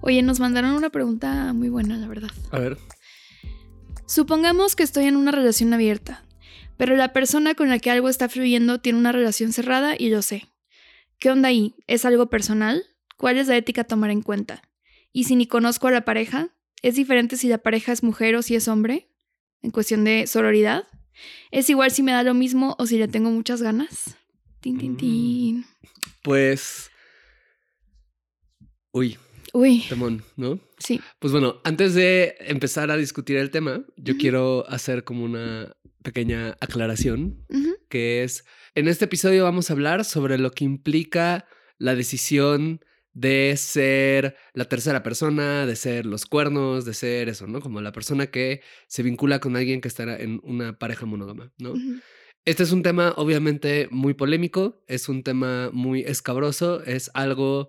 Oye, nos mandaron una pregunta muy buena, la verdad. A ver, Supongamos que estoy en una relación abierta, pero la persona con la que algo está fluyendo tiene una relación cerrada y yo sé. ¿Qué onda ahí? ¿Es algo personal? ¿Cuál es la ética a tomar en cuenta? Y si ni conozco a la pareja, ¿es diferente si la pareja es mujer o si es hombre? En cuestión de sororidad. ¿Es igual si me da lo mismo o si le tengo muchas ganas? Tin, tin, Mm. tin. pues. Uy, Uy, temón, ¿no? sí. Pues bueno, antes de empezar a discutir el tema, yo quiero hacer como una pequeña aclaración, que es, en este episodio vamos a hablar sobre lo que implica la decisión de ser la tercera persona, de ser los cuernos, de ser eso, ¿no? Como la persona que se vincula con alguien que está en una pareja monógama, ¿no? Este es un tema obviamente muy polémico, es un tema muy escabroso, es algo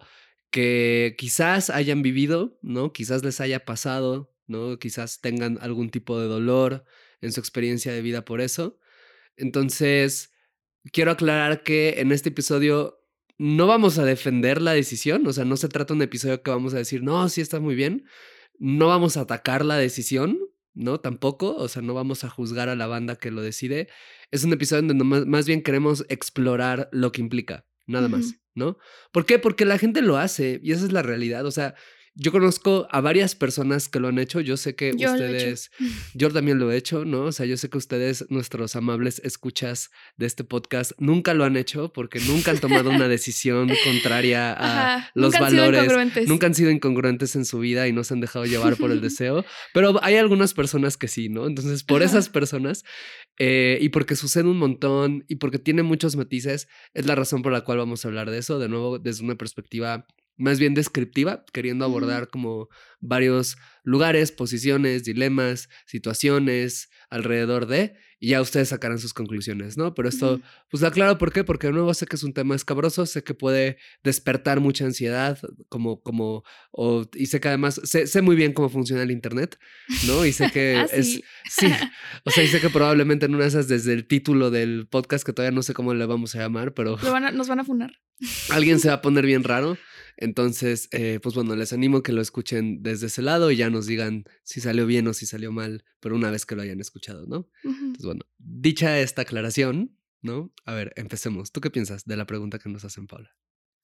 que quizás hayan vivido, ¿no? Quizás les haya pasado, ¿no? Quizás tengan algún tipo de dolor en su experiencia de vida por eso. Entonces, quiero aclarar que en este episodio no vamos a defender la decisión, o sea, no se trata de un episodio que vamos a decir, no, sí está muy bien, no vamos a atacar la decisión, ¿no? Tampoco, o sea, no vamos a juzgar a la banda que lo decide. Es un episodio donde más bien queremos explorar lo que implica, nada más. ¿no? ¿Por qué? Porque la gente lo hace y esa es la realidad, o sea, yo conozco a varias personas que lo han hecho, yo sé que Yo he ustedes, yo también lo he hecho, ¿no? O sea, yo sé que ustedes, nuestros amables escuchas de este podcast, nunca lo han hecho porque nunca han tomado una decisión contraria a Ajá. los Nunca han sido valores, incongruentes. nunca han sido incongruentes en su vida y no se han dejado llevar por el deseo, pero hay algunas personas que sí, ¿no? Entonces, por Ajá. esas personas eh, y porque sucede un montón y porque tiene muchos matices, es la razón por la cual vamos a hablar de eso, de nuevo, desde una perspectiva más bien descriptiva, queriendo abordar como varios lugares, posiciones, dilemas, situaciones alrededor de, y ya ustedes sacarán sus conclusiones, ¿no? Pero esto, pues aclaro por qué, porque de nuevo sé que es un tema escabroso, sé que puede despertar mucha ansiedad, como, como, o, y sé que además, sé, sé muy bien cómo funciona el Internet, ¿no? Y sé que Ah, es, sí. o sea, y sé que probablemente en una de esas, desde el título del podcast, que todavía no sé cómo le vamos a llamar, pero Lo van a- nos van a funar. alguien se va a poner bien raro. Entonces, eh, pues bueno, les animo a que lo escuchen desde ese lado y ya nos digan si salió bien o si salió mal, pero una vez que lo hayan escuchado, ¿no? Entonces, bueno, dicha esta aclaración, ¿no? A ver, empecemos. ¿Tú qué piensas de la pregunta que nos hacen, Paula?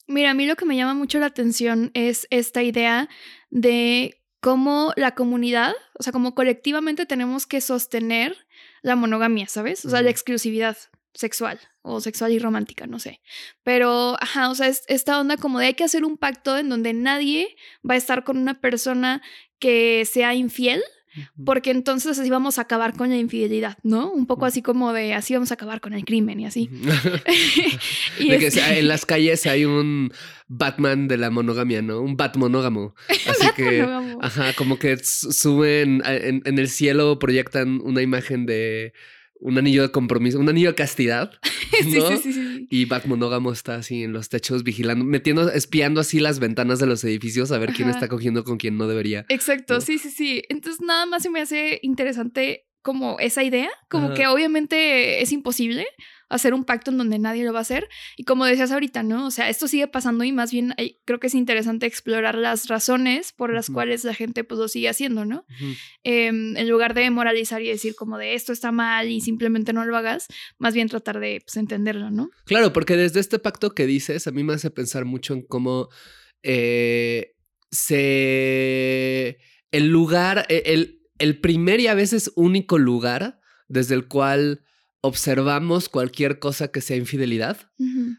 Mira, a mí lo que me llama mucho la atención es esta idea de cómo la comunidad, o sea, como colectivamente tenemos que sostener la monogamia, ¿sabes? O sea, la exclusividad sexual o sexual y romántica, no sé. Pero, ajá, o sea, es esta onda como de hay que hacer un pacto en donde nadie va a estar con una persona que sea infiel, porque entonces así vamos a acabar con la infidelidad, ¿no? Un poco así como de así vamos a acabar con el crimen y así. Y de que este- en las calles hay un Batman de la monogamia, ¿no? Un Batmonógamo. Así que, monógamo. ajá, como que su- suben en el cielo, proyectan una imagen de un anillo de compromiso, un anillo de castidad. ¿no? sí, sí, sí. Y Batmonógamo está así en los techos vigilando, metiendo, espiando así las ventanas de los edificios a ver quién está cogiendo con quién no debería. Exacto, ¿no? sí, sí, sí. Entonces nada más se me hace interesante como esa idea, como Ajá. que obviamente es imposible hacer un pacto en donde nadie lo va a hacer. Y como decías ahorita, ¿no? O sea, esto sigue pasando y más bien hay- creo que es interesante explorar las razones por las cuales la gente pues lo sigue haciendo, ¿no? Em, en lugar de moralizar y decir como de esto está mal y simplemente no lo hagas, más bien tratar de pues, entenderlo, ¿no? Claro, porque desde este pacto que dices, a mí me hace pensar mucho en cómo eh, se. El lugar, e- el, el primer y a veces único lugar desde el cual observamos cualquier cosa que sea infidelidad.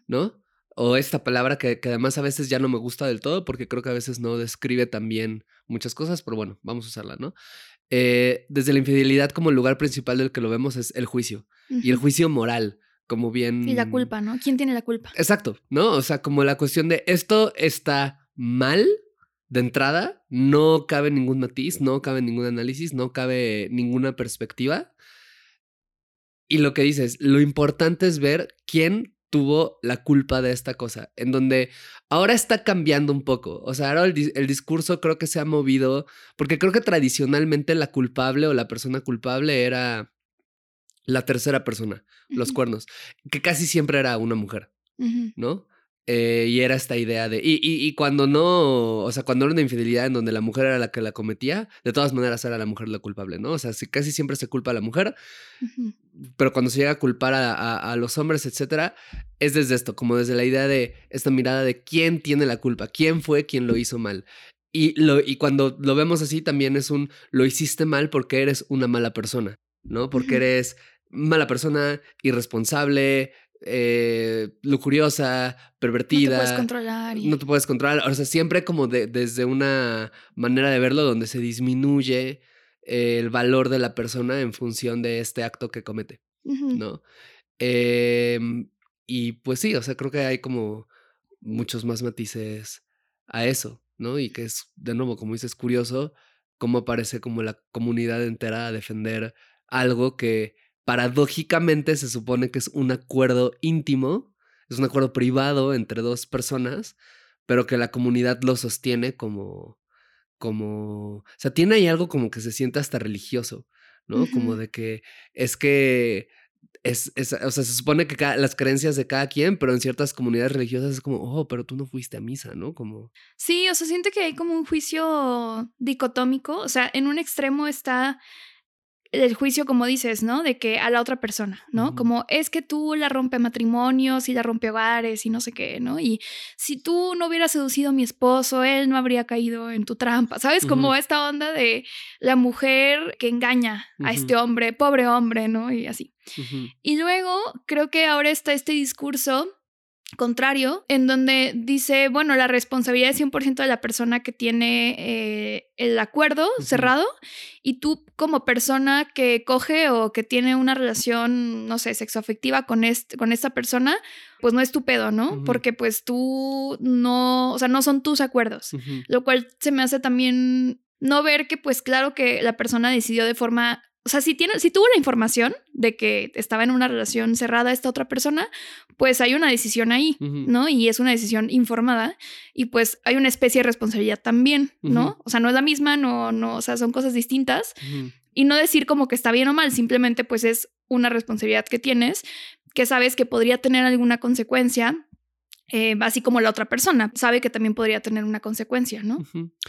¿no? O esta palabra que, que además a veces ya no me gusta del todo porque creo que a veces no describe tan bien muchas cosas, pero bueno, vamos a usarla, ¿no? Eh, desde la infidelidad como el lugar principal del que lo vemos es el juicio y el juicio moral, como bien... Y la culpa, ¿no? ¿Quién tiene la culpa? Exacto, ¿no? O sea, como la cuestión de esto está mal de entrada, no cabe ningún matiz, no cabe ningún análisis, no cabe ninguna perspectiva. Y lo que dices, lo importante es ver quién tuvo la culpa de esta cosa, en donde ahora está cambiando un poco. O sea, ahora el, discurso creo que se ha movido, porque creo que tradicionalmente la culpable o la persona culpable era la tercera persona, los cuernos, que casi siempre era una mujer, ¿no? Eh, y era esta idea de. Y, y, cuando no. O sea, cuando era una infidelidad en donde la mujer era la que la cometía, de todas maneras era la mujer la culpable, ¿no? O sea, casi siempre se culpa a la mujer, pero cuando se llega a culpar a, a, los hombres, etcétera, es desde esto, como desde la idea de esta mirada de quién tiene la culpa, quién fue quien lo hizo mal. Y, lo, y cuando lo vemos así, también es un lo hiciste mal porque eres una mala persona, ¿no? Porque eres mala persona, irresponsable, eh, lujuriosa, pervertida. No te puedes controlar. No te puedes controlar. O sea, siempre como de, desde una manera de verlo donde se disminuye el valor de la persona en función de este acto que comete, ¿no? Em, y pues sí, o sea, creo que hay como muchos más matices a eso, ¿no? Y que es, de nuevo, como dices, curioso cómo aparece como la comunidad entera a defender algo que paradójicamente se supone que es un acuerdo íntimo, es un acuerdo privado entre dos personas, pero que la comunidad lo sostiene como, como, o sea, tiene ahí algo como que se siente hasta religioso, ¿no? Como de que es que es, es, o sea, se supone que las creencias de cada quien, pero en ciertas comunidades religiosas es como, oh, pero tú no fuiste a misa, ¿no? Como... Sí, o sea, siente que hay como un juicio dicotómico, o sea, en un extremo está el juicio, como dices, ¿no? De que a la otra persona, ¿no? Como es que tú la rompe matrimonios y la rompe hogares y no sé qué, ¿no? Y si tú no hubieras seducido a mi esposo, él no habría caído en tu trampa, ¿sabes? Como esta onda de la mujer que engaña a este hombre, pobre hombre, ¿no? Y así. Y luego creo que ahora está este discurso contrario, en donde dice, bueno, la responsabilidad es 100% de la persona que tiene eh, el acuerdo cerrado y tú como persona que coge o que tiene una relación, no sé, sexoafectiva con, este, con esta persona, pues no es tu pedo, ¿no? Porque pues tú no, o sea, no son tus acuerdos, lo cual se me hace también no ver que pues claro que la persona decidió de forma o sea, si, tiene, si tuvo la información de que estaba en una relación cerrada esta otra persona, pues hay una decisión ahí, ¿no? Y es una decisión informada y pues hay una especie de responsabilidad también, ¿no? O sea, no es la misma, no, no, o sea, son cosas distintas. Y no decir como que está bien o mal, simplemente pues es una responsabilidad que tienes, que sabes que podría tener alguna consecuencia eh, así como la otra persona sabe que también podría tener una consecuencia, ¿no?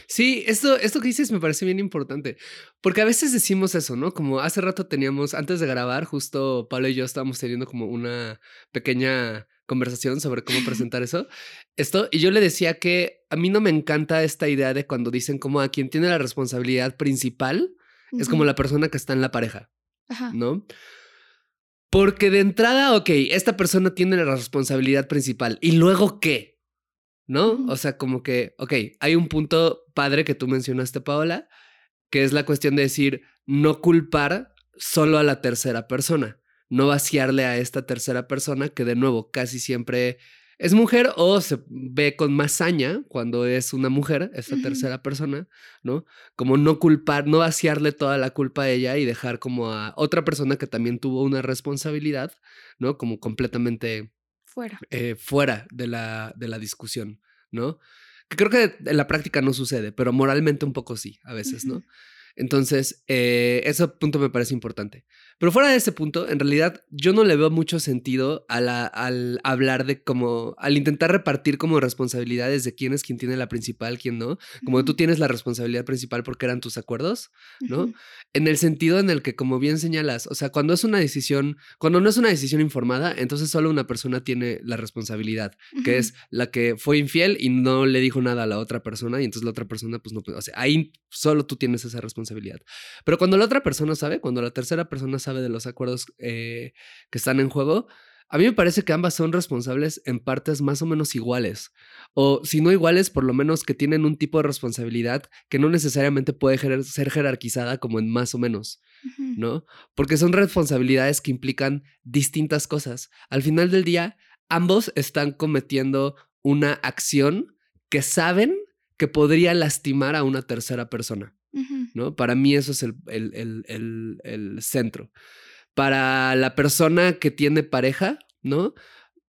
Sí, esto, esto que dices me parece bien importante, porque a veces decimos eso, ¿no? Como hace rato teníamos, antes de grabar, justo Pablo y yo estábamos teniendo como una pequeña conversación sobre cómo presentar eso. Esto, y yo le decía que a mí no me encanta esta idea de cuando dicen como a quien tiene la responsabilidad principal es como la persona que está en la pareja, ¿no? Porque de entrada, ok, esta persona tiene la responsabilidad principal. ¿Y luego qué? ¿No? O sea, como que, ok, hay un punto padre que tú mencionaste, Paola, que es la cuestión de decir, no culpar solo a la tercera persona, no vaciarle a esta tercera persona que de nuevo casi siempre es mujer o se ve con más saña cuando es una mujer, esta tercera persona, ¿no? Como no culpar, no vaciarle toda la culpa a ella y dejar como a otra persona que también tuvo una responsabilidad, ¿no? Como completamente fuera, eh, fuera de, la, de la discusión, ¿no? Que creo que en la práctica no sucede, pero moralmente un poco sí, a veces, ¿no? Entonces, eh, ese punto me parece importante. Pero fuera de ese punto, en realidad yo no le veo mucho sentido al hablar de como, al intentar repartir como responsabilidades de quién es quien tiene la principal, quién no. Como tú tienes la responsabilidad principal porque eran tus acuerdos, ¿no? En el sentido en el que, como bien señalas, o sea, cuando es una decisión, cuando no es una decisión informada, entonces solo una persona tiene la responsabilidad, que es la que fue infiel y no le dijo nada a la otra persona y entonces la otra persona, pues no, o sea, ahí solo tú tienes esa responsabilidad. Pero cuando la otra persona sabe, cuando la tercera persona sabe, de los acuerdos eh, que están en juego, a mí me parece que ambas son responsables en partes más o menos iguales. O si no iguales, por lo menos que tienen un tipo de responsabilidad que no necesariamente puede ser jerarquizada como en más o menos, ¿no? Porque son responsabilidades que implican distintas cosas. Al final del día, ambos están cometiendo una acción que saben que podría lastimar a una tercera persona, ¿no? Para mí eso es el- el- el- el centro. Para la persona que tiene pareja, ¿no?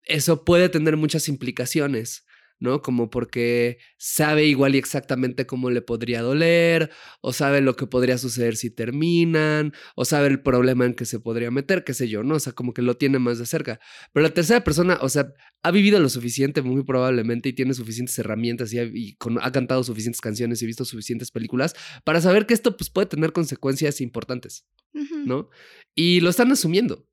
Eso puede tener muchas implicaciones, ¿no? Como porque sabe igual y exactamente cómo le podría doler, o sabe lo que podría suceder si terminan, o sabe el problema en que se podría meter, qué sé yo, ¿no? O sea, como que lo tiene más de cerca. Pero la tercera persona, o sea, ha vivido lo suficiente, muy probablemente, y tiene suficientes herramientas y ha, y con- ha cantado suficientes canciones y visto suficientes películas para saber que esto pues, puede tener consecuencias importantes. ¿no? Y lo están asumiendo,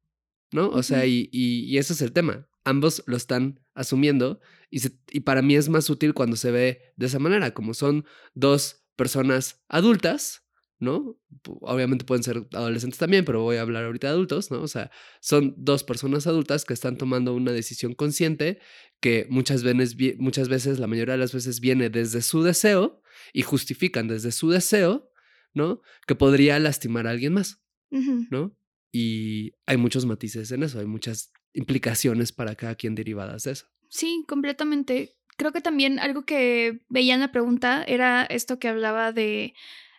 ¿no? O sea, y, y- y ese es el tema. Ambos lo están asumiendo y, se- y para mí es más útil cuando se ve de esa manera, como son dos personas adultas, ¿no? Obviamente pueden ser adolescentes también, pero voy a hablar ahorita de adultos, ¿no? O sea, son dos personas adultas que están tomando una decisión consciente que muchas veces, muchas veces, la mayoría de las veces viene desde su deseo y justifican desde su deseo, ¿no? Que podría lastimar a alguien más. ¿no? Y hay muchos matices en eso, hay muchas implicaciones para cada quien derivadas de eso. Sí, completamente. Creo que también algo que veía en la pregunta era esto que hablaba de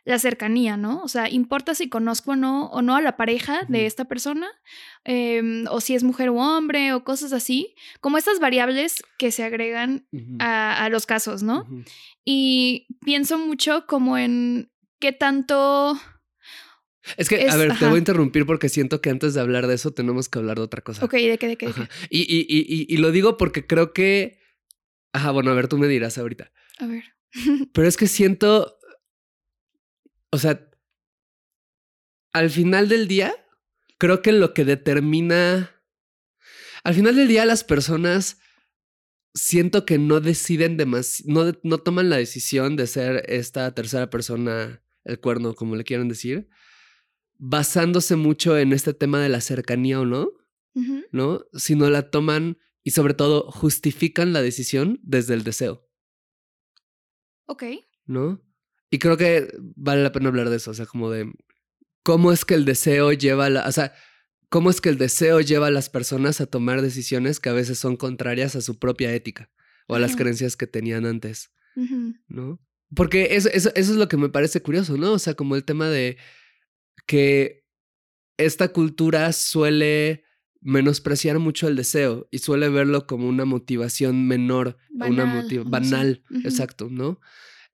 la cercanía, ¿no? O sea, ¿importa si conozco o no, o no a la pareja de esta persona? Em, o si es mujer u hombre, o cosas así. Como estas variables que se agregan a, a los casos, ¿no? Y pienso mucho como en qué tanto... Es que, a ver, te voy a interrumpir porque siento que antes de hablar de eso tenemos que hablar de otra cosa. Ok, ¿de qué, de qué, de qué? Y, y, y, y- lo digo porque creo que... Ajá, bueno, a ver, tú me dirás ahorita. A ver. Pero es que siento... O sea, al final del día, creo que lo que determina... Al final del día las personas siento que no deciden demasiado, no, no toman la decisión de ser esta tercera persona, el cuerno, como le quieran decir, basándose mucho en este tema de la cercanía o no. ¿no? Sino la toman y sobre todo justifican la decisión desde el deseo, Ok. ¿no? Y creo que vale la pena hablar de eso, o sea, como de cómo es que el deseo lleva a la, o sea, cómo es que el deseo lleva a las personas a tomar decisiones que a veces son contrarias a su propia ética o a las creencias que tenían antes. ¿no? Porque eso, eso, eso es lo que me parece curioso, ¿no? O sea, como el tema de que esta cultura suele menospreciar mucho el deseo y suele verlo como una motivación menor, una Banal, no sé. banal, exacto, ¿no?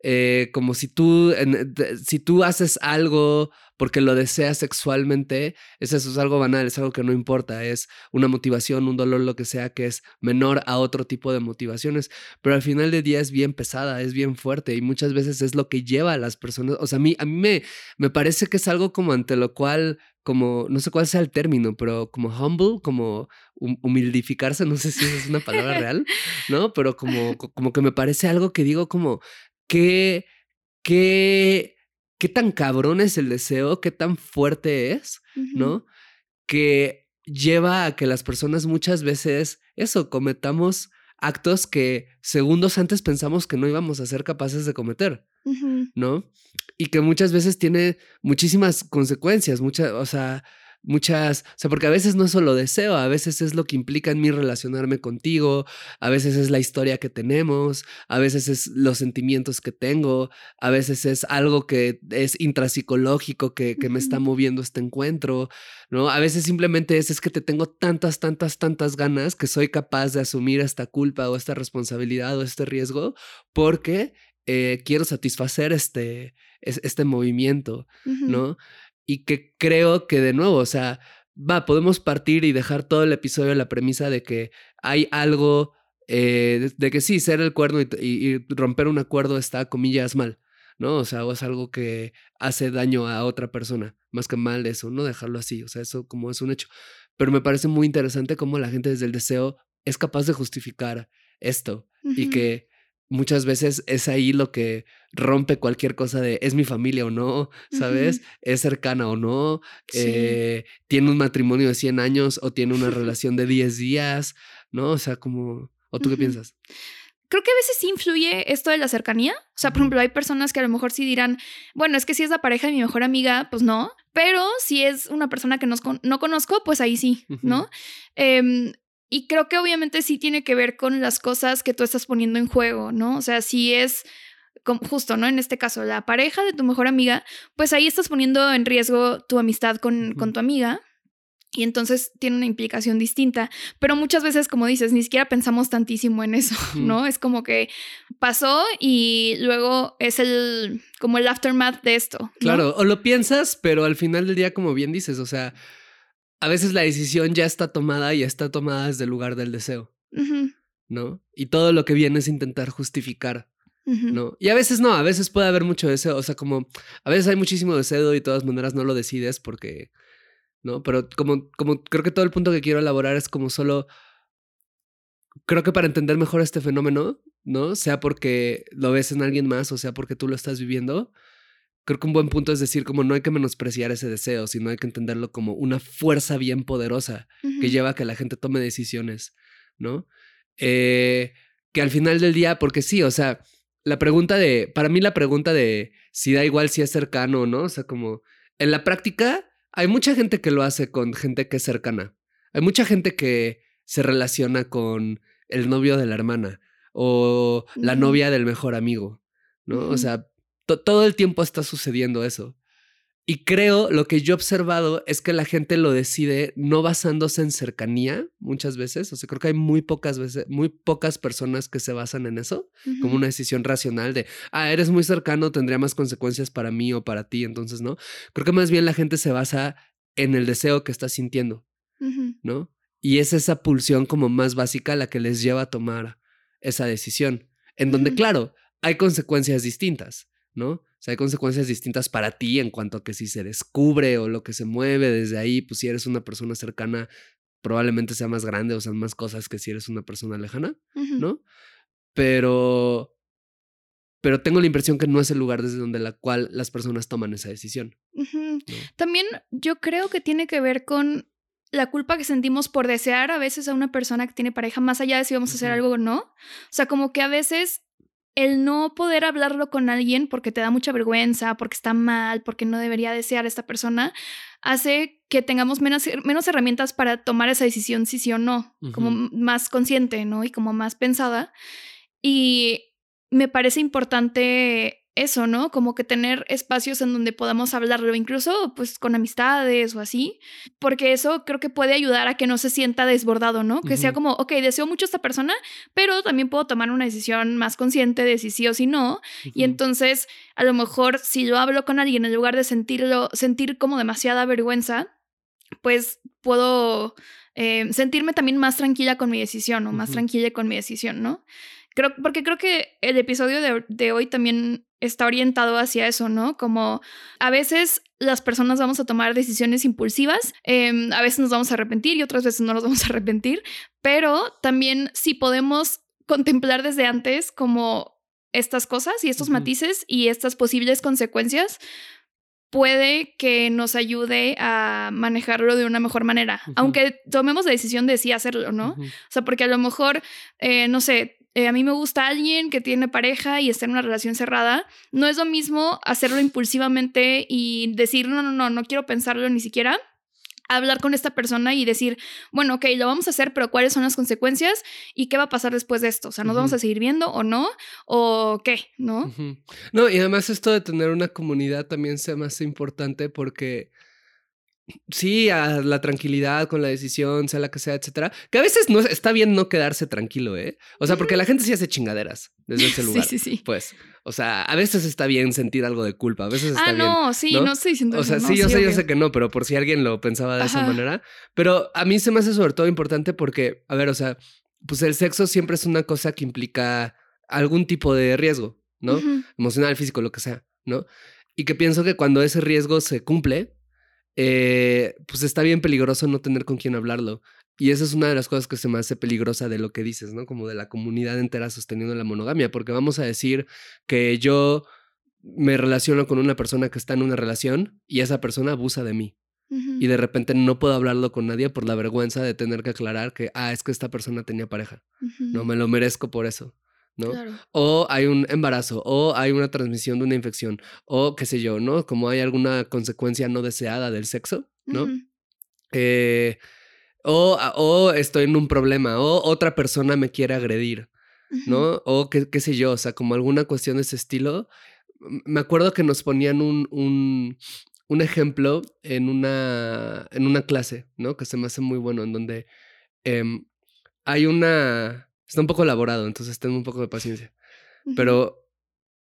Eh, como si tú, de- si tú haces algo porque lo deseas sexualmente, es eso, es algo banal, es algo que no importa, es una motivación, un dolor, lo que sea, que es menor a otro tipo de motivaciones, pero al final del día es bien pesada, es bien fuerte y muchas veces es lo que lleva a las personas, o sea, a mí, a mí me, me parece que es algo como ante lo cual, como, no sé cuál sea el término, pero como humble, como hum- humildificarse, no sé si es una palabra real, ¿no? Pero como, co- como que me parece algo que digo como, ¿qué, qué, qué tan cabrón es el deseo? ¿Qué tan fuerte es? ¿no? Que lleva a que las personas muchas veces, eso, cometamos actos que segundos antes pensamos que no íbamos a ser capaces de cometer. ¿no? Y que muchas veces tiene muchísimas consecuencias, muchas, o sea, muchas, o sea, porque a veces no es solo deseo, a veces es lo que implica en mí relacionarme contigo, a veces es la historia que tenemos, a veces es los sentimientos que tengo, a veces es algo que es intrapsicológico que, que me está moviendo este encuentro, ¿no? A veces simplemente es, es que te tengo tantas, tantas, tantas ganas que soy capaz de asumir esta culpa o esta responsabilidad o este riesgo porque eh, quiero satisfacer este, es- este movimiento. ¿no? Y que creo que de nuevo, o sea, va, podemos partir y dejar todo el episodio en la premisa de que hay algo, eh, de, de que sí, ser el cuerno y, y- y romper un acuerdo está, comillas, mal, ¿no? O sea, o es algo que hace daño a otra persona, más que mal eso, no dejarlo así, o sea, eso como es un hecho. Pero me parece muy interesante cómo la gente desde el deseo es capaz de justificar esto y que muchas veces es ahí lo que rompe cualquier cosa de es mi familia o no, ¿sabes? Es cercana o no, Sí. eh, tiene un matrimonio de 100 años o tiene una relación de 10 días, ¿no? O sea, como, ¿o tú qué piensas? Creo que a veces sí influye esto de la cercanía. O sea, por ejemplo, hay personas que a lo mejor sí dirán, bueno, es que si es la pareja de mi mejor amiga, pues no. Pero si es una persona que con- no conozco, pues ahí sí, ¿no? Em, y creo que obviamente sí tiene que ver con las cosas que tú estás poniendo en juego, ¿no? O sea, si es justo, ¿no? En este caso, la pareja de tu mejor amiga, pues ahí estás poniendo en riesgo tu amistad con, con tu amiga. Y entonces tiene una implicación distinta. Pero muchas veces, como dices, ni siquiera pensamos tantísimo en eso, ¿no? Es como que pasó y luego es el, como el aftermath de esto. Claro, o lo piensas, pero al final del día, como bien dices, o sea, a veces la decisión ya está tomada y está tomada desde el lugar del deseo, ¿no? Y todo lo que viene es intentar justificar ¿no? Y a veces no, a veces puede haber mucho deseo, o sea, como a veces hay muchísimo deseo y de todas maneras no lo decides porque, ¿no? Pero como, como creo que todo el punto que quiero elaborar es como solo, creo que para entender mejor este fenómeno, ¿no? Sea porque lo ves en alguien más o sea porque tú lo estás viviendo, creo que un buen punto es decir como no hay que menospreciar ese deseo, sino hay que entenderlo como una fuerza bien poderosa que lleva a que la gente tome decisiones, ¿no? Eh, que al final del día, porque sí, o sea, la pregunta de, para mí la pregunta de si da igual si es cercano o no, o sea, como en la práctica hay mucha gente que lo hace con gente que es cercana. Hay mucha gente que se relaciona con el novio de la hermana o la novia del mejor amigo, ¿no? O sea, todo el tiempo está sucediendo eso. Y creo, lo que yo he observado es que la gente lo decide no basándose en cercanía muchas veces. O sea, creo que hay muy pocas veces, muy pocas personas que se basan en eso, como una decisión racional de, ah, eres muy cercano, tendría más consecuencias para mí o para ti. Entonces, ¿no? Creo que más bien la gente se basa en el deseo que está sintiendo, ¿no? Y es esa pulsión como más básica la que les lleva a tomar esa decisión, en donde, claro, hay consecuencias distintas, ¿no? sea, hay consecuencias distintas para ti en cuanto a que si se descubre o lo que se mueve desde ahí, pues si eres una persona cercana, probablemente sea más grande o sean más cosas que si eres una persona lejana, ¿no? Pero, pero tengo la impresión que no es el lugar desde donde la cual las personas toman esa decisión. También yo creo que tiene que ver con la culpa que sentimos por desear a veces a una persona que tiene pareja, más allá de si vamos a hacer algo o no. O sea, como que a veces el no poder hablarlo con alguien porque te da mucha vergüenza, porque está mal, porque no debería desear a esta persona, hace que tengamos menos, menos herramientas para tomar esa decisión si sí o no, como más consciente, ¿no? Y como más pensada. Y me parece importante eso, ¿no? Como que tener espacios en donde podamos hablarlo, incluso pues con amistades o así, porque eso creo que puede ayudar a que no se sienta desbordado, ¿no? Que sea como, ok, deseo mucho a esta persona, pero también puedo tomar una decisión más consciente de si sí o si no. Y entonces, a lo mejor si yo hablo con alguien en lugar de sentirlo, sentir como demasiada vergüenza, pues puedo eh, sentirme también más tranquila con mi decisión o más tranquila con mi decisión, ¿no? Creo, porque creo que el episodio de, de, hoy también está orientado hacia eso, ¿no? Como a veces las personas vamos a tomar decisiones impulsivas, em, a veces nos vamos a arrepentir y otras veces no nos vamos a arrepentir, pero también si podemos contemplar desde antes como estas cosas y estos matices y estas posibles consecuencias, puede que nos ayude a manejarlo de una mejor manera, aunque tomemos la decisión de sí hacerlo, ¿no? O sea, porque a lo mejor, eh, no sé, eh, a mí me gusta alguien que tiene pareja y está en una relación cerrada, no es lo mismo hacerlo impulsivamente y decir, no, no, no, no quiero pensarlo ni siquiera, hablar con esta persona y decir, bueno, ok, lo vamos a hacer, pero ¿cuáles son las consecuencias y qué va a pasar después de esto? O sea, ¿nos vamos a seguir viendo o no? ¿O qué? ¿No? No, y además esto de tener una comunidad también sea más importante porque Sí, a la tranquilidad con la decisión, sea la que sea, etcétera. Que a veces no está bien no quedarse tranquilo, ¿eh? O sea, porque la gente sí hace chingaderas desde ese lugar. Sí, sí, sí. Pues, o sea, a veces está bien sentir algo de culpa, a veces está bien. Ah, no, sí, no, estoy diciendo O sea, sí, yo sé, yo sé que no, pero por si alguien lo pensaba de esa manera. Pero a mí se me hace sobre todo importante porque, a ver, o sea, pues el sexo siempre es una cosa que implica algún tipo de riesgo, ¿no? Emocional, físico, lo que sea, ¿no? Y que pienso que cuando ese riesgo se cumple, eh, pues está bien peligroso no tener con quién hablarlo. Y esa es una de las cosas que se me hace peligrosa de lo que dices, ¿no? Como de la comunidad entera sosteniendo la monogamia, porque vamos a decir que yo me relaciono con una persona que está en una relación y esa persona abusa de mí. Y de repente no puedo hablarlo con nadie por la vergüenza de tener que aclarar que, ah, es que esta persona tenía pareja. No me lo merezco por eso. ¿No? O hay un embarazo, o hay una transmisión de una infección, o qué sé yo, ¿no? Como hay alguna consecuencia no deseada del sexo, ¿no? Eh, o, o, estoy en un problema, o otra persona me quiere agredir, ¿no? O qué, qué sé yo, o sea, como alguna cuestión de ese estilo. Me acuerdo que nos ponían un, un, un ejemplo en una, en una clase, ¿no? Que se me hace muy bueno, en donde em, hay una... Está un poco elaborado, entonces tengo un poco de paciencia. Pero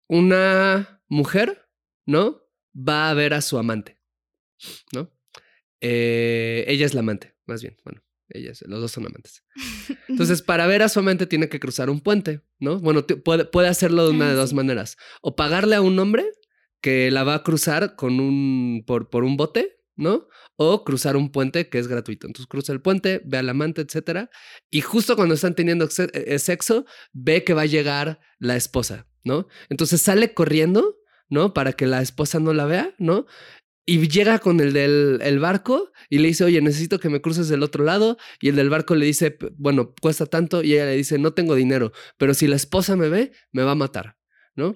una mujer, ¿no? Va a ver a su amante, ¿no? Eh, ella es la amante, más bien. Bueno, ellas, los dos son amantes. Entonces, para ver a su amante tiene que cruzar un puente, ¿no? Bueno, puede, puede hacerlo de una de dos maneras. O pagarle a un hombre que la va a cruzar con un, por, por un bote, ¿no? O cruzar un puente que es gratuito. Entonces cruza el puente, ve al amante, etcétera. Y justo cuando están teniendo eh, sexo, ve que va a llegar la esposa, ¿no? Entonces sale corriendo, ¿no? Para que la esposa no la vea, ¿no? Y llega con el del el barco y le dice, oye, necesito que me cruces del otro lado. Y el del barco le dice, bueno, cuesta tanto. Y ella le dice, no tengo dinero, pero si la esposa me ve, me va a matar, ¿no?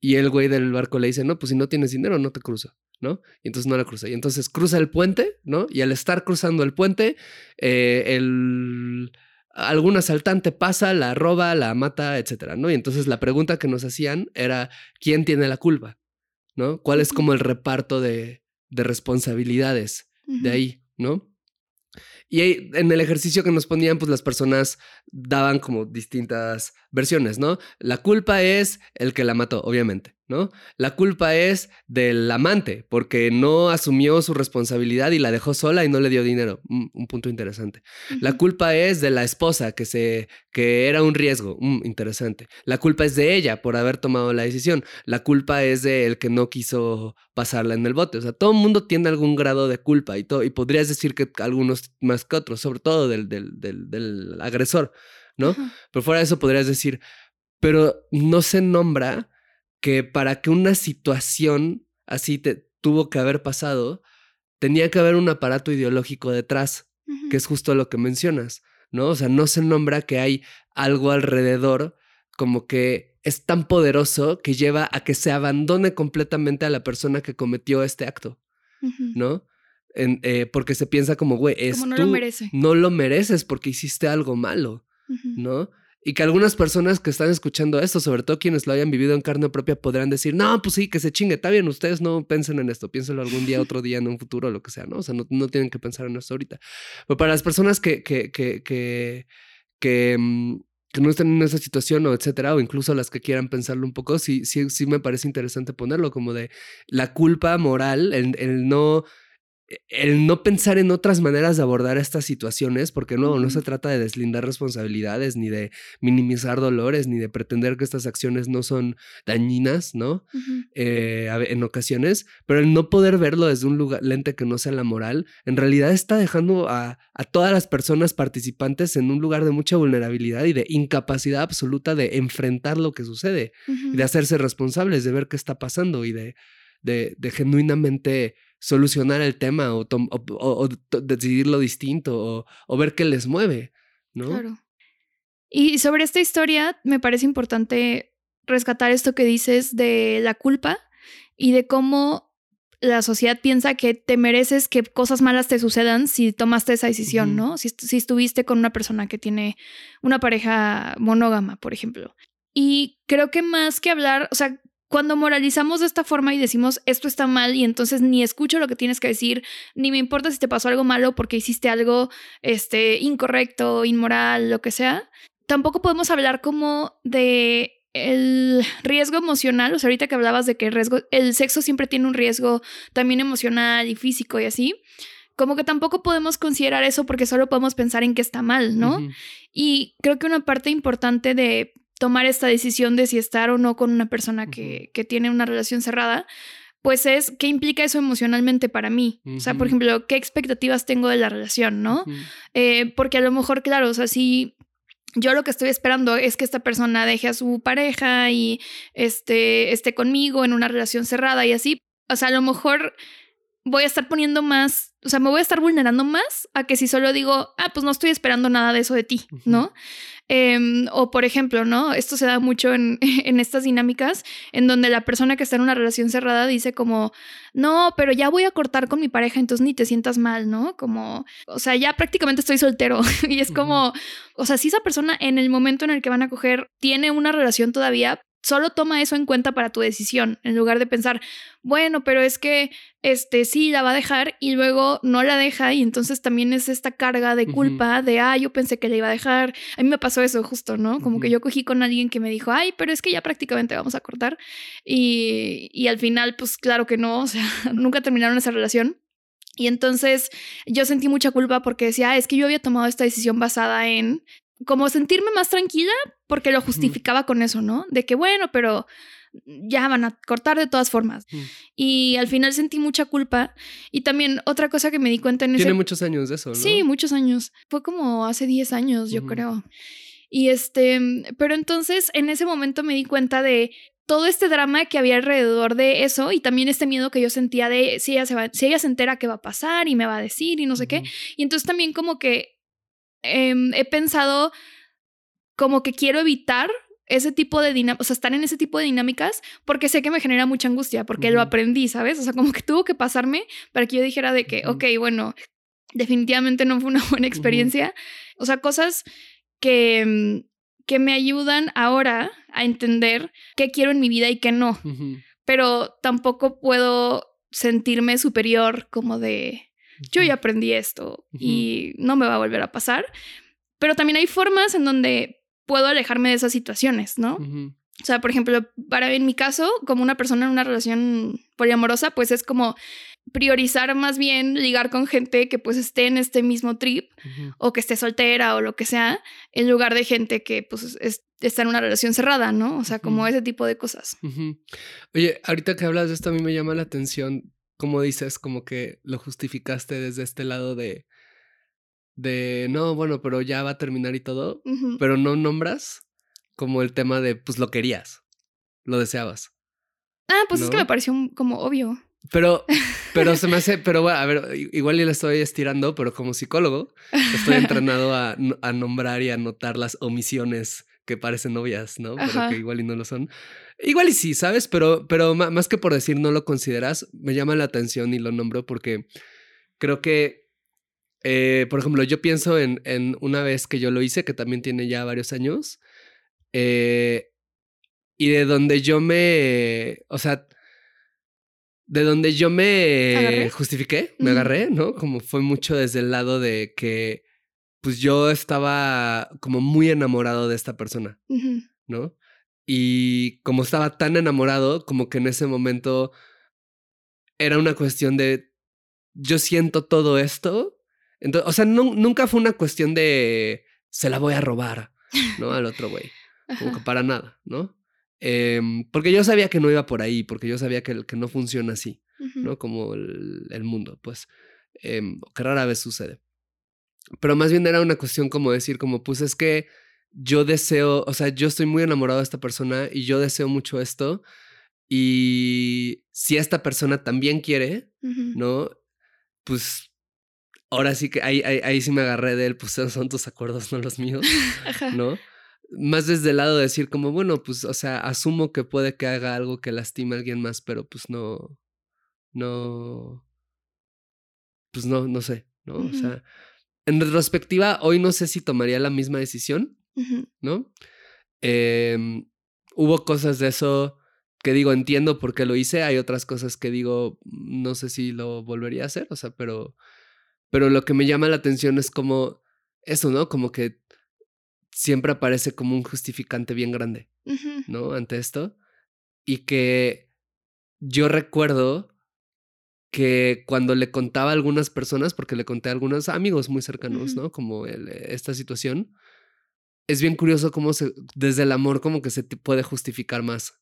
Y el güey del barco le dice, no, pues si no tienes dinero, no te cruzo, ¿no? Y entonces no la cruza. Y entonces cruza el puente, ¿no? Y al estar cruzando el puente, eh, el algún asaltante pasa, la roba, la mata, etcétera, ¿no? Y entonces la pregunta que nos hacían era, ¿quién tiene la culpa? ¿No? ¿Cuál es como el reparto de, de responsabilidades de ahí, ¿no? Y en el ejercicio que nos ponían, pues las personas daban como distintas versiones, ¿no? La culpa es el que la mató, obviamente. ¿No? La culpa es del amante, porque no asumió su responsabilidad y la dejó sola y no le dio dinero. Un, punto interesante. La culpa es de la esposa, que, se, que era un riesgo. interesante. La culpa es de ella por haber tomado la decisión. La culpa es de el que no quiso pasarla en el bote. O sea, todo el mundo tiene algún grado de culpa y, todo, y podrías decir que algunos más que otros, sobre todo del, del, del, agresor, ¿no? Pero fuera de eso podrías decir, pero no se nombra que para que una situación así te tuvo que haber pasado, tenía que haber un aparato ideológico detrás, que es justo lo que mencionas, ¿no? O sea, no se nombra que hay algo alrededor como que es tan poderoso que lleva a que se abandone completamente a la persona que cometió este acto, ¿no? Eh, porque se piensa como, güey, es no lo merece. No lo mereces porque hiciste algo malo, ¿no? Y que algunas personas que están escuchando esto, sobre todo quienes lo hayan vivido en carne propia, podrán decir, no, pues sí, que se chingue, está bien, ustedes no piensen en esto, piénsenlo algún día, otro día, en un futuro, lo que sea, ¿no? O sea, no, no tienen que pensar en esto ahorita. Pero para las personas que, que, que, que, que, mm, que no estén en esa situación o etcétera, o incluso las que quieran pensarlo un poco, sí, sí, sí me parece interesante ponerlo como de la culpa moral, el, el no el no pensar en otras maneras de abordar estas situaciones, porque no, no se trata de deslindar responsabilidades, ni de minimizar dolores, ni de pretender que estas acciones no son dañinas, ¿no? Eh, en ocasiones, pero el no poder verlo desde un lugar lente que no sea la moral, en realidad está dejando a, todas las personas participantes en un lugar de mucha vulnerabilidad y de incapacidad absoluta de enfrentar lo que sucede, y de hacerse responsables, de ver qué está pasando y de, de, de genuinamente solucionar el tema o, o, decidirlo distinto o, ver qué les mueve, ¿no? Claro. Y sobre esta historia me parece importante rescatar esto que dices de la culpa y de cómo la sociedad piensa que te mereces que cosas malas te sucedan si tomaste esa decisión, ¿no? Si, si, estuviste con una persona que tiene una pareja monógama, por ejemplo. Y creo que más que hablar, o sea, cuando moralizamos de esta forma y decimos esto está mal y entonces ni escucho lo que tienes que decir, ni me importa si te pasó algo malo porque hiciste algo este, incorrecto, inmoral, lo que sea, tampoco podemos hablar como de el riesgo emocional, o sea, ahorita que hablabas de que el, riesgo, el sexo siempre tiene un riesgo también emocional y físico y así, como que tampoco podemos considerar eso porque solo podemos pensar en que está mal, ¿no? Y creo que una parte importante de tomar esta decisión de si estar o no con una persona que, que tiene una relación cerrada, pues es qué implica eso emocionalmente para mí. O sea, por ejemplo, qué expectativas tengo de la relación, ¿no? Eh, porque a lo mejor, claro, o sea, si yo lo que estoy esperando es que esta persona deje a su pareja y este, esté conmigo en una relación cerrada y así, o sea, a lo mejor voy a estar poniendo más, o sea, me voy a estar vulnerando más a que si solo digo, ah, pues no estoy esperando nada de eso de ti, ¿no? Em, o por ejemplo, ¿no? Esto se da mucho en, en, estas dinámicas en donde la persona que está en una relación cerrada dice como, no, pero ya voy a cortar con mi pareja, entonces ni te sientas mal, ¿no? Como, o sea, ya prácticamente estoy soltero y es como, o sea, si esa persona en el momento en el que van a coger tiene una relación todavía, solo toma eso en cuenta para tu decisión, en lugar de pensar, bueno, pero es que este sí la va a dejar y luego no la deja y entonces también es esta carga de culpa de, ah, yo pensé que la iba a dejar. A mí me pasó eso justo, ¿no? Como que yo cogí con alguien que me dijo, ay, pero es que ya prácticamente vamos a cortar y, y al final, pues claro que no, o sea, nunca terminaron esa relación. Y entonces yo sentí mucha culpa porque decía, ah, es que yo había tomado esta decisión basada en como sentirme más tranquila porque lo justificaba con eso, ¿no? De que bueno, pero ya van a cortar de todas formas. Y al final sentí mucha culpa. Y también otra cosa que me di cuenta en ese... Tiene muchos años de eso, ¿no? Sí, muchos años. Fue como hace 10 años, yo creo. Y este, pero entonces en ese momento me di cuenta de todo este drama que había alrededor de eso y también este miedo que yo sentía de si ella se, va, si ella se entera qué va a pasar y me va a decir y no sé qué. Y entonces también como que Em, he pensado como que quiero evitar ese tipo de dinámicas, o sea, estar en ese tipo de dinámicas porque sé que me genera mucha angustia, porque lo aprendí, ¿sabes? O sea, como que tuvo que pasarme para que yo dijera de que, ok, bueno, definitivamente no fue una buena experiencia. O sea, cosas que, mm, que me ayudan ahora a entender qué quiero en mi vida y qué no. Pero tampoco puedo sentirme superior como de, yo ya aprendí esto y no me va a volver a pasar. Pero también hay formas en donde puedo alejarme de esas situaciones, ¿no? O sea, por ejemplo, para en mi caso, como una persona en una relación poliamorosa, pues es como priorizar más bien ligar con gente que pues esté en este mismo trip o que esté soltera o lo que sea, en lugar de gente que pues está en una relación cerrada, ¿no? O sea, como ese tipo de cosas. Oye, ahorita que hablas de esto a mí me llama la atención como dices, como que lo justificaste desde este lado de, de, no, bueno, pero ya va a terminar y todo, pero no nombras como el tema de, pues lo querías, lo deseabas. Ah, pues es que me pareció como obvio. Pero, pero se me hace, pero bueno, a ver, igual ya le estoy estirando, pero como psicólogo estoy entrenado a, a nombrar y a notar las omisiones que parecen obvias, ¿no? Pero que igual y no lo son. Igual y sí, ¿sabes? Pero, pero más que por decir no lo consideras, me llama la atención y lo nombro porque creo que, eh, por ejemplo, yo pienso en, en, una vez que yo lo hice, que también tiene ya varios años, eh, y de donde yo me, o sea, de donde yo me justifiqué, me agarré, ¿no? Como fue mucho desde el lado de que pues yo estaba como muy enamorado de esta persona, ¿no? Y como estaba tan enamorado, como que en ese momento era una cuestión de, yo siento todo esto. Entonces, o sea, nunca fue una cuestión de, se la voy a robar, ¿no? Al otro güey. Como que para nada, ¿no? Em, porque yo sabía que no iba por ahí, porque yo sabía que, que no funciona así, ¿no? Como el, mundo, pues, em, que rara vez sucede. Pero más bien era una cuestión como decir, como, pues es que yo deseo, o sea, yo estoy muy enamorado de esta persona y yo deseo mucho esto. Y si esta persona también quiere, ¿no? Pues ahora sí que ahí, ahí, sí me agarré de él, pues son tus acuerdos, no los míos, ¿no? Más desde el lado de decir como, bueno, pues, o sea, asumo que puede que haga algo que lastime a alguien más, pero pues no, no, pues no, no sé, ¿no? O sea, en retrospectiva, hoy no sé si tomaría la misma decisión, ¿no? Em, hubo cosas de eso que digo, entiendo por qué lo hice. Hay otras cosas que digo, no sé si lo volvería a hacer, o sea, pero, pero lo que me llama la atención es como eso, ¿no? Como que siempre aparece como un justificante bien grande, ¿no? Ante esto. Y que yo recuerdo que cuando le contaba a algunas personas, porque le conté a algunos amigos muy cercanos, ¿no? Como esta situación, es bien curioso cómo se, desde el amor como que se puede justificar más.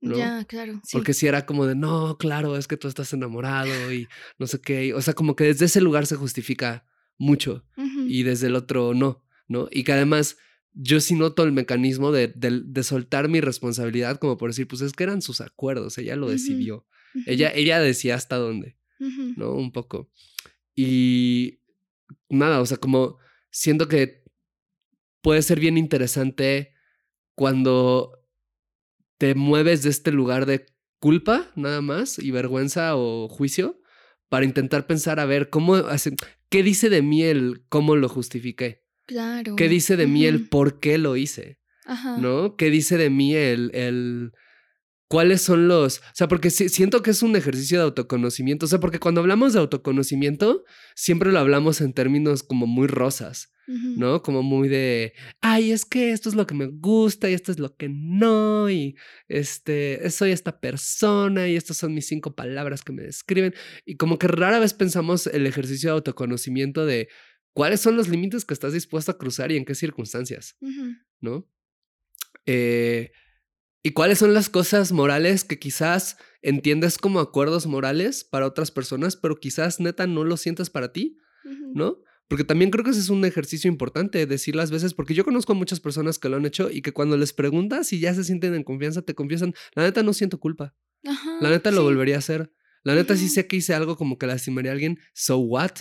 ¿no? Ya, claro. Porque si era como de, no, claro, es que tú estás enamorado y no sé qué. O sea, como que desde ese lugar se justifica mucho y desde el otro no, ¿no? Y que además yo sí noto el mecanismo de, de, soltar mi responsabilidad, como por decir, pues es que eran sus acuerdos, ella lo decidió. Ella, ella decía hasta dónde. ¿no? Un poco. Y nada, o sea, como siento que puede ser bien interesante cuando te mueves de este lugar de culpa nada más y vergüenza o juicio para intentar pensar a ver cómo hace, qué dice de mí el cómo lo justifiqué, Claro. qué dice de mí el por qué lo hice. Ajá. ¿no? ¿Qué dice de mí el, el cuáles son los, o sea, porque si- siento que es un ejercicio de autoconocimiento, o sea, porque cuando hablamos de autoconocimiento, siempre lo hablamos en términos como muy rosas. ¿no? Como muy de, ay, es que esto es lo que me gusta y esto es lo que no, y este, soy esta persona y estas son mis cinco palabras que me describen, y como que rara vez pensamos el ejercicio de autoconocimiento de cuáles son los límites que estás dispuesto a cruzar y en qué circunstancias. ¿no? Eh, ¿Y cuáles son las cosas morales que quizás entiendes como acuerdos morales para otras personas, pero quizás neta no lo sientas para ti. ¿no? Porque también creo que ese es un ejercicio importante, decir las veces, porque yo conozco a muchas personas que lo han hecho y que cuando les preguntas y ya se sienten en confianza, te confiesan, la neta no siento culpa, Ajá, la neta lo volvería a hacer, la neta sí sé que hice algo como que lastimaría a alguien, so what?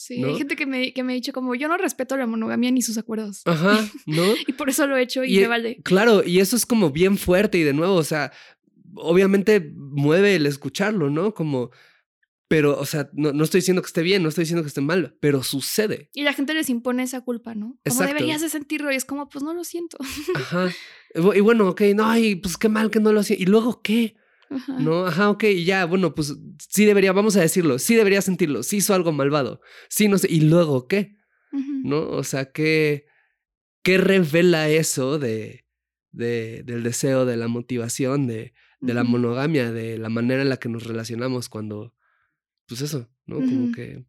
Sí, ¿no? hay gente que me, que me ha dicho como yo no respeto la monogamia ni sus acuerdos. Ajá, ¿no? Y por eso lo he hecho y, Y, me eh, vale. Claro, y eso es como bien fuerte y de nuevo, o sea, obviamente mueve el escucharlo, ¿no? Como, pero, o sea, no, no estoy diciendo que esté bien, no estoy diciendo que esté mal, pero sucede. Y la gente les impone esa culpa, ¿no? Como Exacto. deberías de sentirlo y es como, pues no lo siento. Ajá. Y bu- y bueno, ok, no, ay, pues qué mal que no lo hacía. ¿Y luego qué? Ajá. No, ajá, ok, y ya, bueno, pues sí debería, vamos a decirlo, sí debería sentirlo, sí hizo algo malvado, sí, no sé, ¿y luego qué? ¿no? O sea, ¿qué, qué revela eso de, de, del deseo, de la motivación, de, de la monogamia, de la manera en la que nos relacionamos cuando, pues eso, ¿no? Como que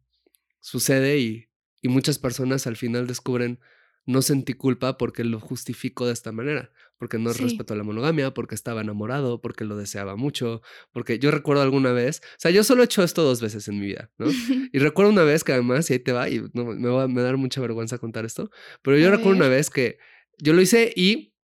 sucede y, y muchas personas al final descubren, no sentí culpa porque lo justifico de esta manera, porque no Sí. respeto la monogamia, porque estaba enamorado, porque lo deseaba mucho, porque yo recuerdo alguna vez, o sea, yo solo he hecho esto dos veces en mi vida, ¿no? Y recuerdo una vez que además, y ahí te va, y no, me va a me dar mucha vergüenza contar esto, pero yo A recuerdo una vez que yo lo hice y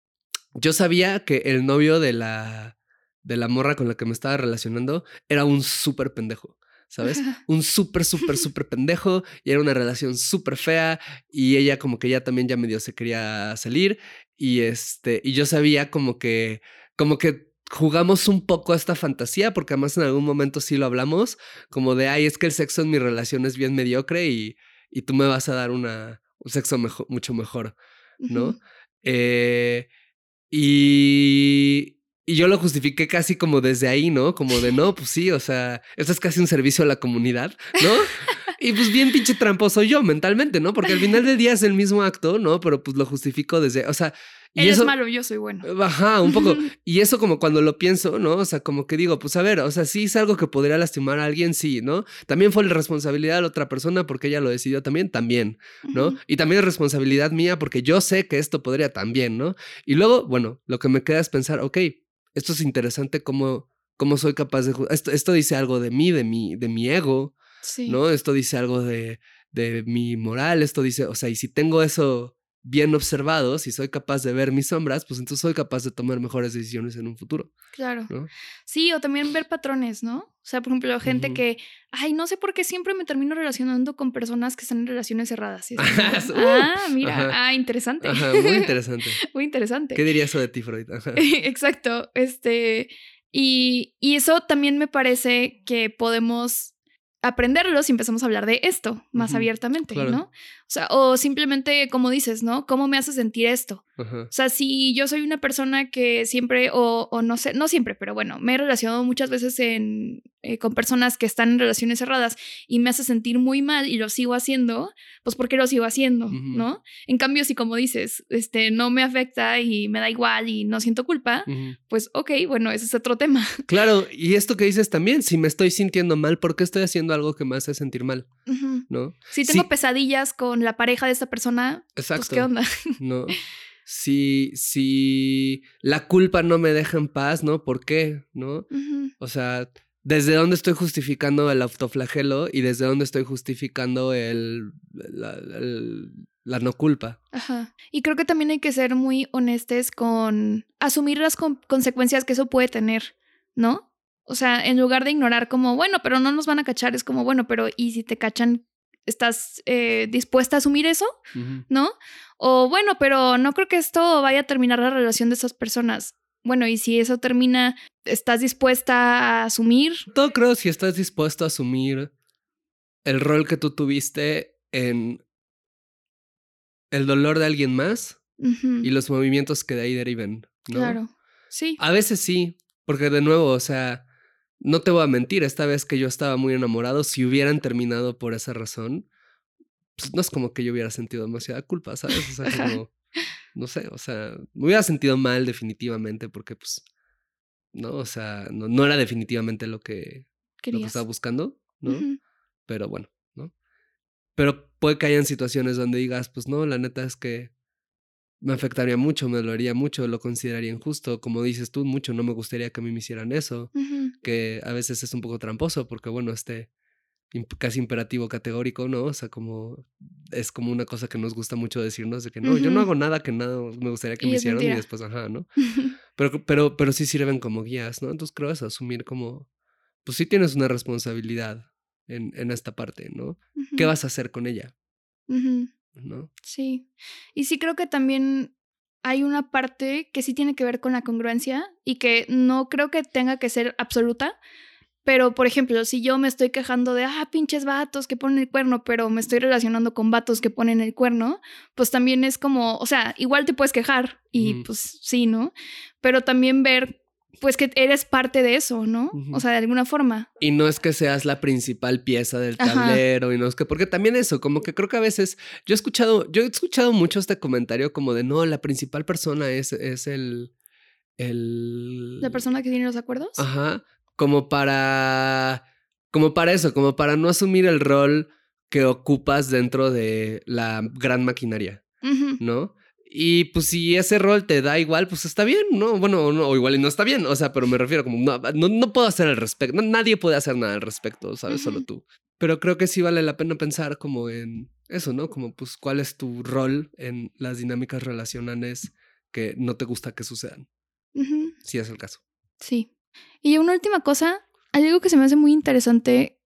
yo sabía que el novio de la, de la morra con la que me estaba relacionando era un súper pendejo, ¿sabes? Un súper, súper, súper pendejo y era una relación súper fea y ella como que ya también ya medio se quería salir y este, y yo sabía como que, como que jugamos un poco a esta fantasía porque además en algún momento sí lo hablamos como de, ay, es que el sexo en mi relación es bien mediocre y, y tú me vas a dar una, un sexo mejo- mucho mejor, ¿no? Eh, y, y yo lo justifiqué casi como desde ahí, ¿no? Como de, no, pues sí, o sea, esto es casi un servicio a la comunidad, ¿no? Y pues bien pinche tramposo yo mentalmente, ¿no? Porque al final del día es el mismo acto, ¿no? Pero pues lo justifico desde, o sea... Y Él eso, es malo, yo soy bueno. Ajá, un poco. Y eso como cuando lo pienso, ¿no? O sea, como que digo, pues a ver, o sea, sí es algo que podría lastimar a alguien, sí, ¿no? También fue la responsabilidad de la otra persona porque ella lo decidió también, también, ¿no? Y también es responsabilidad mía porque yo sé que esto podría también, ¿no? Y luego, bueno, lo que me queda es pensar, ok, esto es interesante cómo, cómo soy capaz de... Esto, esto dice algo de mí, de mi, de mi ego, Sí. ¿no? Esto dice algo de, de mi moral, esto dice, o sea, y si tengo eso bien observado, si soy capaz de ver mis sombras, pues entonces soy capaz de tomar mejores decisiones en un futuro, Claro. ¿no? Sí, o también ver patrones, ¿no? O sea, por ejemplo, gente que, ay, no sé por qué siempre me termino relacionando con personas que están en relaciones cerradas. Ah, mira, ajá. ah, interesante. Ajá, muy interesante. Muy interesante. ¿Qué diría eso de ti, Freud? Exacto. Este. Y, y eso también me parece que podemos aprenderlo si empezamos a hablar de esto más abiertamente, claro. ¿no? O sea, o simplemente, como dices, ¿no? ¿Cómo me hace sentir esto? Ajá. O sea, si yo soy una persona que siempre, o, o no sé, no siempre, pero bueno, me he relacionado muchas veces en, eh, con personas que están en relaciones cerradas y me hace sentir muy mal y lo sigo haciendo, pues ¿por qué lo sigo haciendo? ¿No? En cambio, si como dices, este, no me afecta y me da igual y no siento culpa, pues ok, bueno, ese es otro tema. Claro, y esto que dices también, si me estoy sintiendo mal, ¿por qué estoy haciendo algo que me hace sentir mal? ¿No? Si tengo Sí. pesadillas con la pareja de esta persona, Exacto. pues ¿qué onda? ¿no? Si, si la culpa no me deja en paz, ¿no? ¿Por qué? ¿No? O sea, ¿desde dónde estoy justificando el autoflagelo y desde dónde estoy justificando el, la, el- la no culpa? Ajá. Y creo que también hay que ser muy honestes con asumir las con- consecuencias que eso puede tener, ¿no? O sea, en lugar de ignorar como, bueno, pero no nos van a cachar, es como, bueno, pero ¿y si te cachan? ¿Estás eh, dispuesta a asumir eso? ¿No? O bueno, pero no creo que esto vaya a terminar la relación de esas personas. Bueno, y si eso termina, ¿estás dispuesta a asumir? Todo creo si estás dispuesto a asumir el rol que tú tuviste en el dolor de alguien más y los movimientos que de ahí deriven. ¿no? Claro. Sí. A veces sí, porque de nuevo, o sea, no te voy a mentir, esta vez que yo estaba muy enamorado, si hubieran terminado por esa razón, pues no es como que yo hubiera sentido demasiada culpa, ¿sabes? O sea, como, no sé, o sea, me hubiera sentido mal definitivamente porque pues, no, o sea, no, no era definitivamente lo que, lo que estaba buscando, ¿no? Pero bueno, ¿no? Pero puede que hayan situaciones donde digas, pues no, la neta es que me afectaría mucho, me dolería mucho, lo consideraría injusto. Como dices tú, mucho no me gustaría que a mí me hicieran eso, que a veces es un poco tramposo porque, bueno, este casi imperativo categórico, ¿no? O sea, como es como una cosa que nos gusta mucho decirnos de que no, yo no hago nada que nada me gustaría que me hicieran y después, ajá, ¿no? pero, pero, pero sí sirven como guías, ¿no? Entonces creo eso, asumir como, pues sí tienes una responsabilidad en, en esta parte, ¿no? ¿Qué vas a hacer con ella? ¿No? Sí. Y sí creo que también hay una parte que sí tiene que ver con la congruencia y que no creo que tenga que ser absoluta. Pero, por ejemplo, si yo me estoy quejando de, ah, pinches vatos que ponen el cuerno, pero me estoy relacionando con vatos que ponen el cuerno, pues también es como, o sea, igual te puedes quejar y pues sí, ¿no? Pero también ver pues que eres parte de eso, ¿no? O sea, de alguna forma. Y no es que seas la principal pieza del tablero y no es que, porque también eso, como que creo que a veces, yo he escuchado, yo he escuchado mucho este comentario como de, no, la principal persona es, es el, el... La persona que tiene los acuerdos. Ajá, como para, como para eso, como para no asumir el rol que ocupas dentro de la gran maquinaria, ¿no? Y pues si ese rol te da igual, pues está bien, ¿no? Bueno, no, o igual y no está bien, o sea, pero me refiero como, no, no, puedo hacer al respecto, nadie puede hacer nada al respecto, ¿sabes? Solo tú. Pero creo que sí vale la pena pensar como en eso, ¿no? Como pues cuál es tu rol en las dinámicas relacionales que no te gusta que sucedan. Si es el caso. Sí. Y una última cosa, hay algo que se me hace muy interesante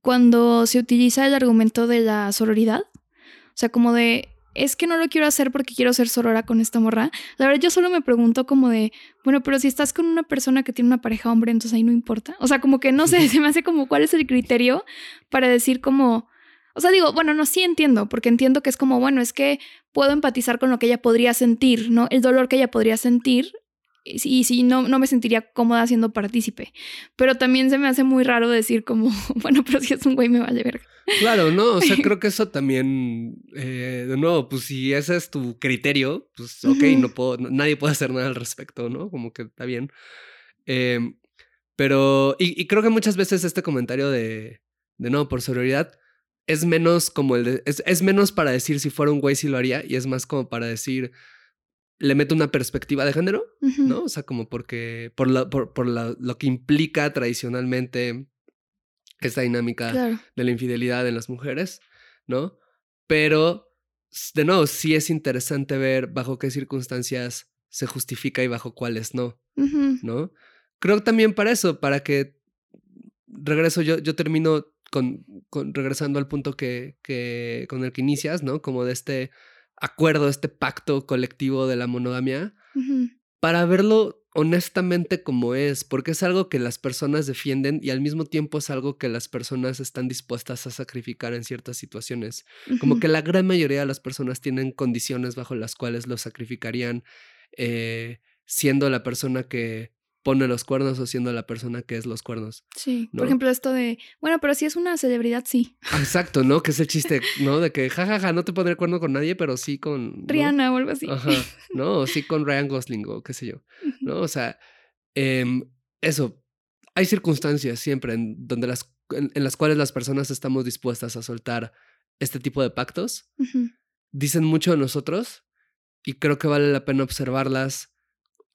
cuando se utiliza el argumento de la sororidad. O sea, como de es que no lo quiero hacer porque quiero ser sorora con esta morra. La verdad, yo solo me pregunto como de, bueno, pero si estás con una persona que tiene una pareja hombre, entonces ahí no importa. O sea, como que no sé, se me hace como cuál es el criterio para decir como, o sea, digo, bueno, no, sí entiendo, porque entiendo que es como, bueno, es que puedo empatizar con lo que ella podría sentir, ¿no? El dolor que ella podría sentir y si no, no me sentiría cómoda siendo partícipe. Pero también se me hace muy raro decir como, bueno, pero si es un güey me vale verga. Claro, no, o sea, creo que eso también, eh, de nuevo, pues si ese es tu criterio, pues ok, no puedo, nadie puede hacer nada al respecto, ¿no? Como que está bien. Em, pero, y, creo que muchas veces este comentario de, de no, por sororidad, es menos como el de, es, es menos para decir si fuera un güey si lo haría y es más como para decir, le meto una perspectiva de género, ¿no? O sea, como porque, por, lo, por, por lo que implica tradicionalmente esta dinámica de la infidelidad en las mujeres, ¿no? Pero, de nuevo, sí es interesante ver bajo qué circunstancias se justifica y bajo cuáles no, ¿no? Creo también para eso, para que, regreso, yo, yo termino con, con regresando al punto que, que, con el que inicias, ¿no? Como de este acuerdo, este pacto colectivo de la monogamia, para verlo honestamente como es, porque es algo que las personas defienden y al mismo tiempo es algo que las personas están dispuestas a sacrificar en ciertas situaciones. Como que la gran mayoría de las personas tienen condiciones bajo las cuales lo sacrificarían, eh, siendo la persona que pone los cuernos o siendo la persona que es los cuernos. Sí. Por ejemplo, esto de, bueno, pero si es una celebridad, sí. Exacto, ¿no? Que es el chiste, ¿no? De que jajaja, ja, ja, no te pondré cuerno con nadie, pero sí con. Rihanna o algo así. Ajá. ¿No? O sí con Ryan Gosling o qué sé yo. ¿No? O sea, em, eso. Hay circunstancias siempre en donde las, en, las cuales las personas estamos dispuestas a soltar este tipo de pactos. Dicen mucho de nosotros y creo que vale la pena observarlas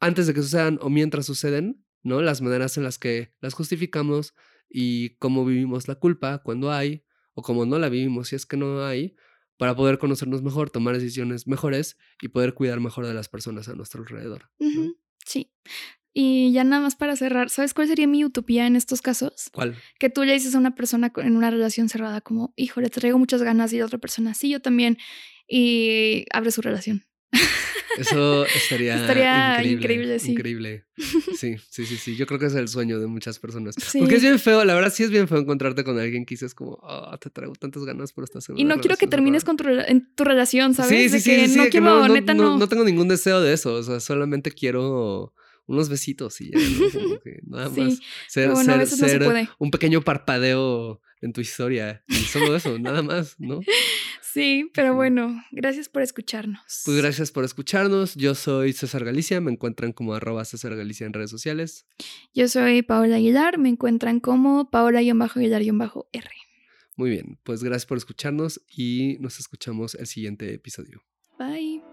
antes de que sucedan o mientras suceden, ¿no? Las maneras en las que las justificamos y cómo vivimos la culpa cuando hay o cómo no la vivimos si es que no hay, para poder conocernos mejor, tomar decisiones mejores y poder cuidar mejor de las personas a nuestro alrededor. Sí. Y ya nada más para cerrar, ¿sabes cuál sería mi utopía en estos casos? ¿Cuál? Que tú le dices a una persona en una relación cerrada como, híjole, te traigo muchas ganas y la otra persona, sí, yo también. Y abre su relación. Eso estaría, Estaría increíble. increíble, sí. Increíble. Sí, sí, sí, sí. Yo creo que es el sueño de muchas personas. Sí. Porque es bien feo, la verdad sí es bien feo encontrarte con alguien que dices como, ah, te traigo tantas ganas, pero estás en Y no quiero que termines cerrada". con tu, en tu relación, ¿sabes? Sí, sí, De que sí, no de que quiero, neta, no. no tengo ningún deseo de eso. O sea, solamente quiero unos besitos y ya, ¿no? Como que nada Sí, más. Ser, bueno, a ser- veces no se puede. un pequeño parpadeo en tu historia. Y solo eso, nada más, ¿no? Sí, pero bueno, gracias por escucharnos. Pues gracias por escucharnos. Yo soy César Galicia. Me encuentran como arroba César Galicia en redes sociales. Yo soy Paola Aguilar, me encuentran como Paola-Aguilar-R. Muy bien, pues gracias por escucharnos y nos escuchamos el siguiente episodio. Bye.